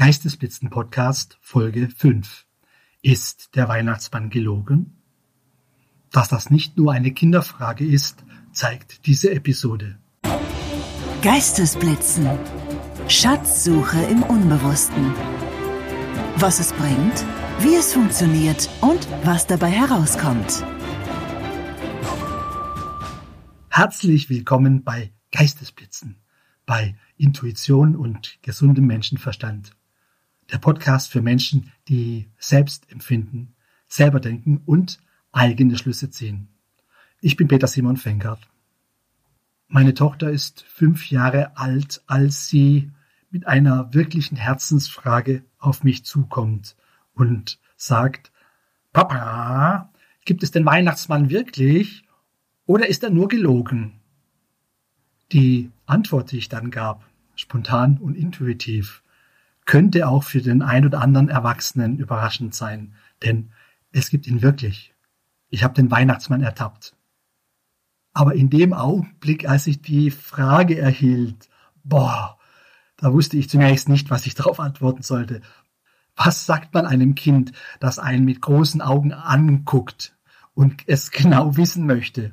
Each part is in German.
Geistesblitzen Podcast Folge 5. Ist der Weihnachtsmann gelogen? Dass das nicht nur eine Kinderfrage ist, zeigt diese Episode. Geistesblitzen. Schatzsuche im Unbewussten. Was es bringt, wie es funktioniert und was dabei herauskommt. Herzlich willkommen bei Geistesblitzen, bei Intuition und gesundem Menschenverstand. Der Podcast für Menschen, die selbst empfinden, selber denken und eigene Schlüsse ziehen. Ich bin Peter Simon Fenkert. Meine Tochter ist fünf Jahre alt, als sie mit einer wirklichen Herzensfrage auf mich zukommt und sagt, Papa, gibt es den Weihnachtsmann wirklich oder ist er nur gelogen? Die Antwort, die ich dann gab, spontan und intuitiv, könnte auch für den ein oder anderen Erwachsenen überraschend sein, denn es gibt ihn wirklich. Ich habe den Weihnachtsmann ertappt. Aber in dem Augenblick, als ich die Frage erhielt, boah, da wusste ich zunächst nicht, was ich darauf antworten sollte. Was sagt man einem Kind, das einen mit großen Augen anguckt und es genau wissen möchte?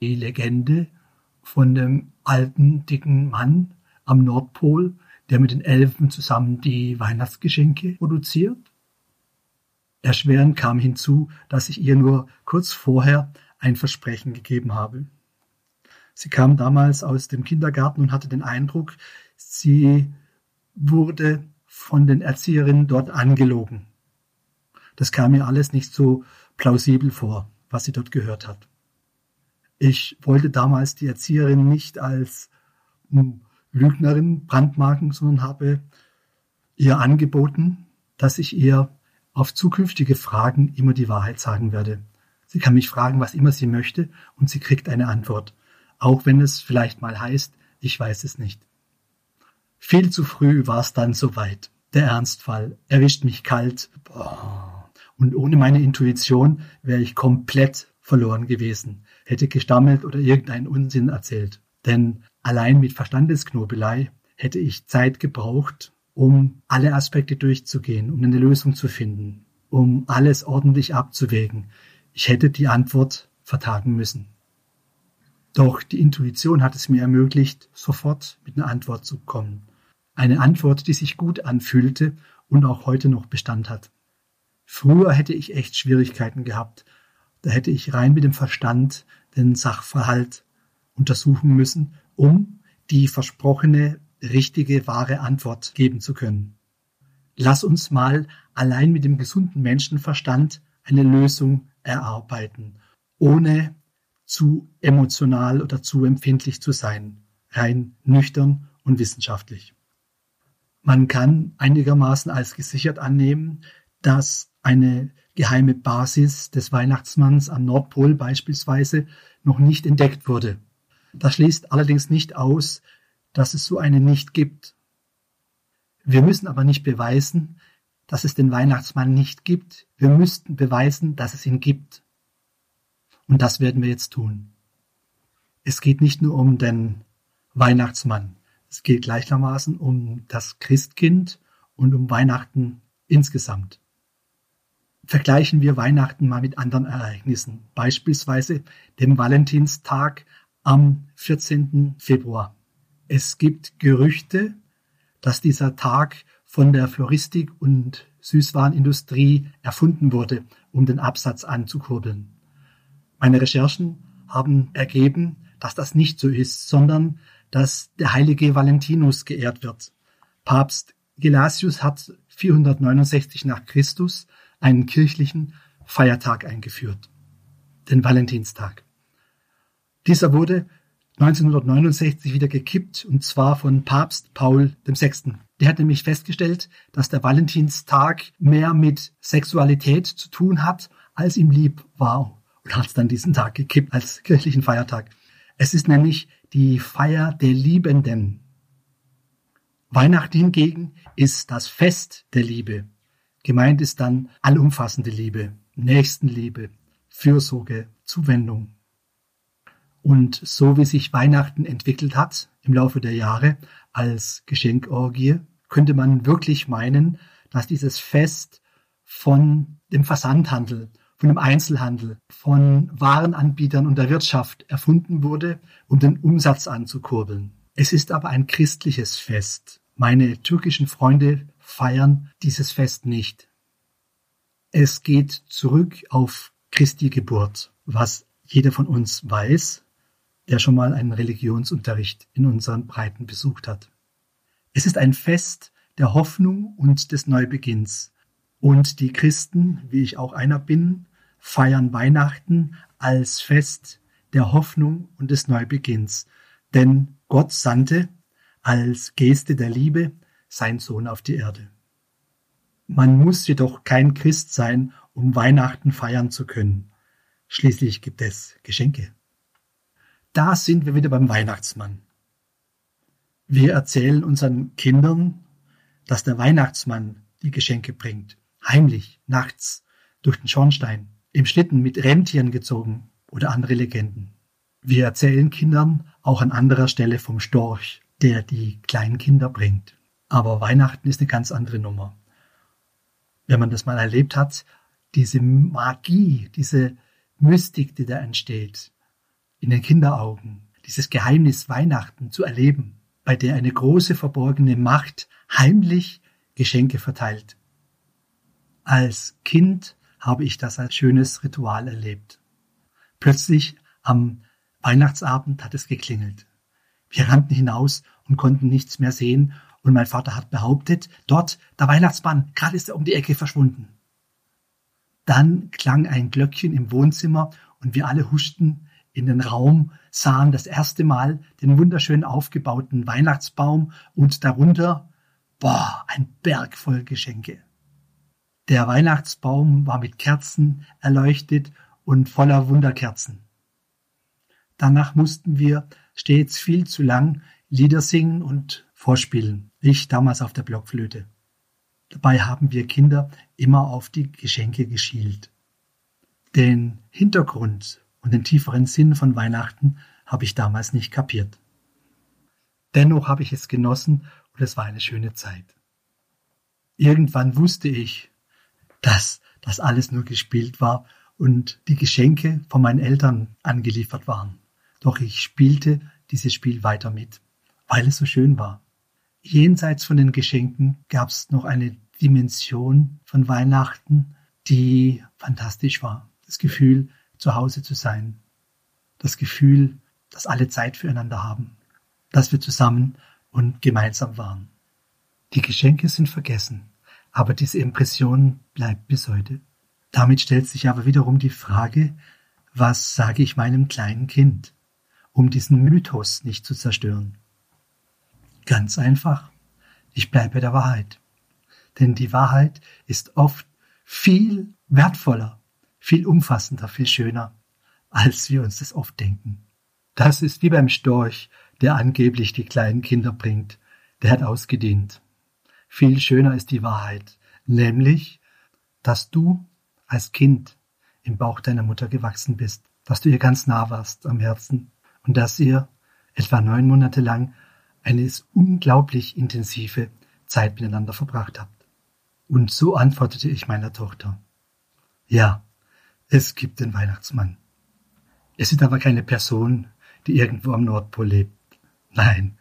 Die Legende von dem alten, dicken Mann am Nordpol, der mit den Elfen zusammen die Weihnachtsgeschenke produziert. Erschwerend kam hinzu, dass ich ihr nur kurz vorher ein Versprechen gegeben habe. Sie kam damals aus dem Kindergarten und hatte den Eindruck, sie wurde von den Erzieherinnen dort angelogen. Das kam mir alles nicht so plausibel vor, was sie dort gehört hat. Ich wollte damals die Erzieherin nicht als hm, Lügnerin brandmarken, sondern habe ihr angeboten, dass ich ihr auf zukünftige Fragen immer die Wahrheit sagen werde. Sie kann mich fragen, was immer sie möchte, und sie kriegt eine Antwort, auch wenn es vielleicht mal heißt, ich weiß es nicht. Viel zu früh war es dann soweit. Der Ernstfall erwischt mich kalt. Und ohne meine Intuition wäre ich komplett verloren gewesen, hätte gestammelt oder irgendeinen Unsinn erzählt. Denn Allein mit Verstandesknobelei hätte ich Zeit gebraucht, um alle Aspekte durchzugehen, um eine Lösung zu finden, um alles ordentlich abzuwägen. Ich hätte die Antwort vertagen müssen. Doch die Intuition hat es mir ermöglicht, sofort mit einer Antwort zu kommen. Eine Antwort, die sich gut anfühlte und auch heute noch Bestand hat. Früher hätte ich echt Schwierigkeiten gehabt. Da hätte ich rein mit dem Verstand den Sachverhalt untersuchen müssen um die versprochene richtige, wahre Antwort geben zu können. Lass uns mal allein mit dem gesunden Menschenverstand eine Lösung erarbeiten, ohne zu emotional oder zu empfindlich zu sein, rein nüchtern und wissenschaftlich. Man kann einigermaßen als gesichert annehmen, dass eine geheime Basis des Weihnachtsmanns am Nordpol beispielsweise noch nicht entdeckt wurde. Das schließt allerdings nicht aus, dass es so eine nicht gibt. Wir müssen aber nicht beweisen, dass es den Weihnachtsmann nicht gibt. Wir müssten beweisen, dass es ihn gibt. Und das werden wir jetzt tun. Es geht nicht nur um den Weihnachtsmann. Es geht gleichermaßen um das Christkind und um Weihnachten insgesamt. Vergleichen wir Weihnachten mal mit anderen Ereignissen, beispielsweise dem Valentinstag am 14. Februar. Es gibt Gerüchte, dass dieser Tag von der Floristik und Süßwarenindustrie erfunden wurde, um den Absatz anzukurbeln. Meine Recherchen haben ergeben, dass das nicht so ist, sondern dass der heilige Valentinus geehrt wird. Papst Gelasius hat 469 nach Christus einen kirchlichen Feiertag eingeführt, den Valentinstag. Dieser wurde 1969 wieder gekippt, und zwar von Papst Paul VI. Der hat nämlich festgestellt, dass der Valentinstag mehr mit Sexualität zu tun hat, als ihm lieb war und hat dann diesen Tag gekippt als kirchlichen Feiertag. Es ist nämlich die Feier der Liebenden. Weihnachten hingegen ist das Fest der Liebe. Gemeint ist dann allumfassende Liebe, Nächstenliebe, Fürsorge, Zuwendung. Und so wie sich Weihnachten entwickelt hat im Laufe der Jahre als Geschenkorgie, könnte man wirklich meinen, dass dieses Fest von dem Versandhandel, von dem Einzelhandel, von Warenanbietern und der Wirtschaft erfunden wurde, um den Umsatz anzukurbeln. Es ist aber ein christliches Fest. Meine türkischen Freunde feiern dieses Fest nicht. Es geht zurück auf Christi Geburt, was jeder von uns weiß, der schon mal einen Religionsunterricht in unseren Breiten besucht hat. Es ist ein Fest der Hoffnung und des Neubeginns. Und die Christen, wie ich auch einer bin, feiern Weihnachten als Fest der Hoffnung und des Neubeginns. Denn Gott sandte als Geste der Liebe sein Sohn auf die Erde. Man muss jedoch kein Christ sein, um Weihnachten feiern zu können. Schließlich gibt es Geschenke. Da sind wir wieder beim Weihnachtsmann. Wir erzählen unseren Kindern, dass der Weihnachtsmann die Geschenke bringt, heimlich, nachts, durch den Schornstein, im Schlitten mit Rentieren gezogen oder andere Legenden. Wir erzählen Kindern auch an anderer Stelle vom Storch, der die kleinen Kinder bringt. Aber Weihnachten ist eine ganz andere Nummer. Wenn man das mal erlebt hat, diese Magie, diese Mystik, die da entsteht, in den Kinderaugen, dieses Geheimnis Weihnachten zu erleben, bei der eine große verborgene Macht heimlich Geschenke verteilt. Als Kind habe ich das als schönes Ritual erlebt. Plötzlich am Weihnachtsabend hat es geklingelt. Wir rannten hinaus und konnten nichts mehr sehen und mein Vater hat behauptet, dort, der Weihnachtsmann, gerade ist er um die Ecke verschwunden. Dann klang ein Glöckchen im Wohnzimmer und wir alle huschten in den Raum, sahen das erste Mal den wunderschön aufgebauten Weihnachtsbaum und darunter, boah, ein Berg voll Geschenke. Der Weihnachtsbaum war mit Kerzen erleuchtet und voller Wunderkerzen. Danach mussten wir stets viel zu lang Lieder singen und vorspielen. Ich damals auf der Blockflöte. Dabei haben wir Kinder immer auf die Geschenke geschielt. Den Hintergrund und den tieferen Sinn von Weihnachten habe ich damals nicht kapiert. Dennoch habe ich es genossen und es war eine schöne Zeit. Irgendwann wusste ich, dass das alles nur gespielt war und die Geschenke von meinen Eltern angeliefert waren. Doch ich spielte dieses Spiel weiter mit, weil es so schön war. Jenseits von den Geschenken gab es noch eine Dimension von Weihnachten, die fantastisch war. Das Gefühl, zu Hause zu sein. Das Gefühl, dass alle Zeit füreinander haben. Dass wir zusammen und gemeinsam waren. Die Geschenke sind vergessen, aber diese Impression bleibt bis heute. Damit stellt sich aber wiederum die Frage, was sage ich meinem kleinen Kind, um diesen Mythos nicht zu zerstören? Ganz einfach. Ich bleibe der Wahrheit. Denn die Wahrheit ist oft viel wertvoller, viel umfassender, viel schöner, als wir uns das oft denken. Das ist wie beim Storch, der angeblich die kleinen Kinder bringt. Der hat ausgedient. Viel schöner ist die Wahrheit, nämlich, dass du als Kind im Bauch deiner Mutter gewachsen bist, dass du ihr ganz nah warst am Herzen und dass ihr etwa neun Monate lang eine unglaublich intensive Zeit miteinander verbracht habt. Und so antwortete ich meiner Tochter. Ja, es gibt den Weihnachtsmann. Es ist aber keine Person, die irgendwo am Nordpol lebt. Nein,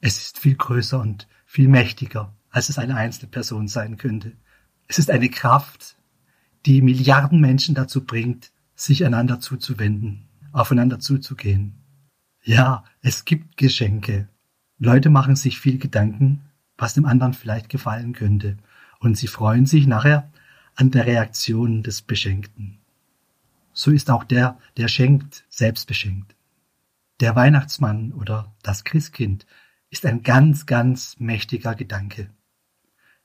es ist viel größer und viel mächtiger, als es eine einzelne Person sein könnte. Es ist eine Kraft, die Milliarden Menschen dazu bringt, sich einander zuzuwenden, aufeinander zuzugehen. Ja, es gibt Geschenke, Leute machen sich viel Gedanken, was dem anderen vielleicht gefallen könnte, und sie freuen sich nachher an der Reaktion des Beschenkten. So ist auch der, der schenkt, selbst beschenkt. Der Weihnachtsmann oder das Christkind ist ein ganz, ganz mächtiger Gedanke,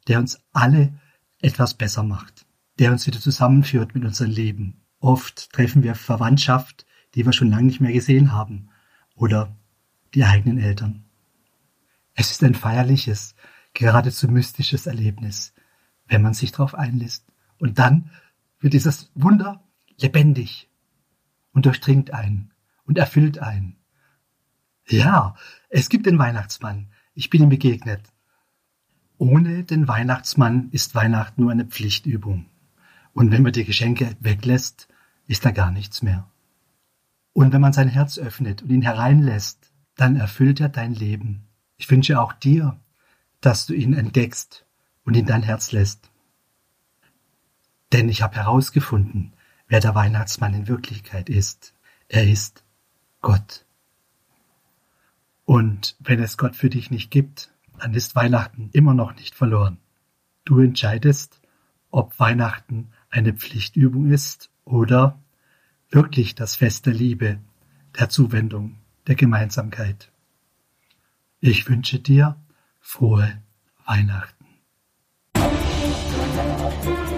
der uns alle etwas besser macht, der uns wieder zusammenführt mit unserem Leben. Oft treffen wir Verwandtschaft, die wir schon lange nicht mehr gesehen haben, oder die eigenen Eltern. Es ist ein feierliches, geradezu mystisches Erlebnis, wenn man sich darauf einlässt. Und dann wird dieses Wunder lebendig und durchdringt einen und erfüllt einen. Ja, es gibt den Weihnachtsmann. Ich bin ihm begegnet. Ohne den Weihnachtsmann ist Weihnachten nur eine Pflichtübung. Und wenn man die Geschenke weglässt, ist da gar nichts mehr. Und wenn man sein Herz öffnet und ihn hereinlässt, dann erfüllt er dein Leben. Ich wünsche auch dir, dass du ihn entdeckst und in dein Herz lässt. Denn ich habe herausgefunden, wer der Weihnachtsmann in Wirklichkeit ist. Er ist Gott. Und wenn es Gott für dich nicht gibt, dann ist Weihnachten immer noch nicht verloren. Du entscheidest, ob Weihnachten eine Pflichtübung ist oder wirklich das Fest der Liebe, der Zuwendung, der Gemeinsamkeit. Ich wünsche dir frohe Weihnachten. Musik